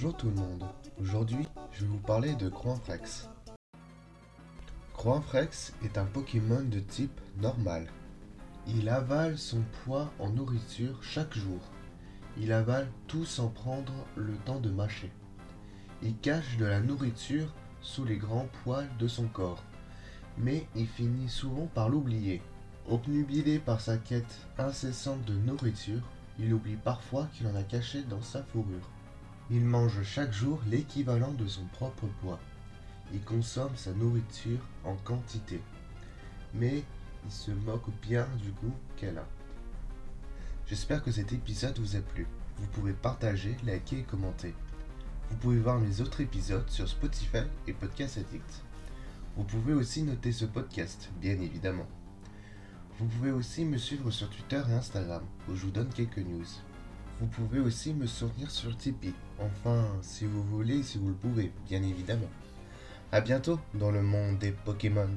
Bonjour tout le monde, aujourd'hui je vais vous parler de Croinfrex. Croinfrex est un Pokémon de type normal. Il avale son poids en nourriture chaque jour. Il avale tout sans prendre le temps de mâcher. Il cache de la nourriture sous les grands poils de son corps, mais il finit souvent par l'oublier. Obnubilé par sa quête incessante de nourriture, il oublie parfois qu'il en a caché dans sa fourrure. Il mange chaque jour l'équivalent de son propre poids. Il consomme sa nourriture en quantité. Mais il se moque bien du goût qu'elle a. J'espère que cet épisode vous a plu. Vous pouvez partager, liker et commenter. Vous pouvez voir mes autres épisodes sur Spotify et Podcast Addict. Vous pouvez aussi noter ce podcast, bien évidemment. Vous pouvez aussi me suivre sur Twitter et Instagram, où je vous donne quelques news. Vous pouvez aussi me soutenir sur Tipeee, enfin, si vous voulez, si vous le pouvez, bien évidemment. A bientôt dans le monde des Pokémon.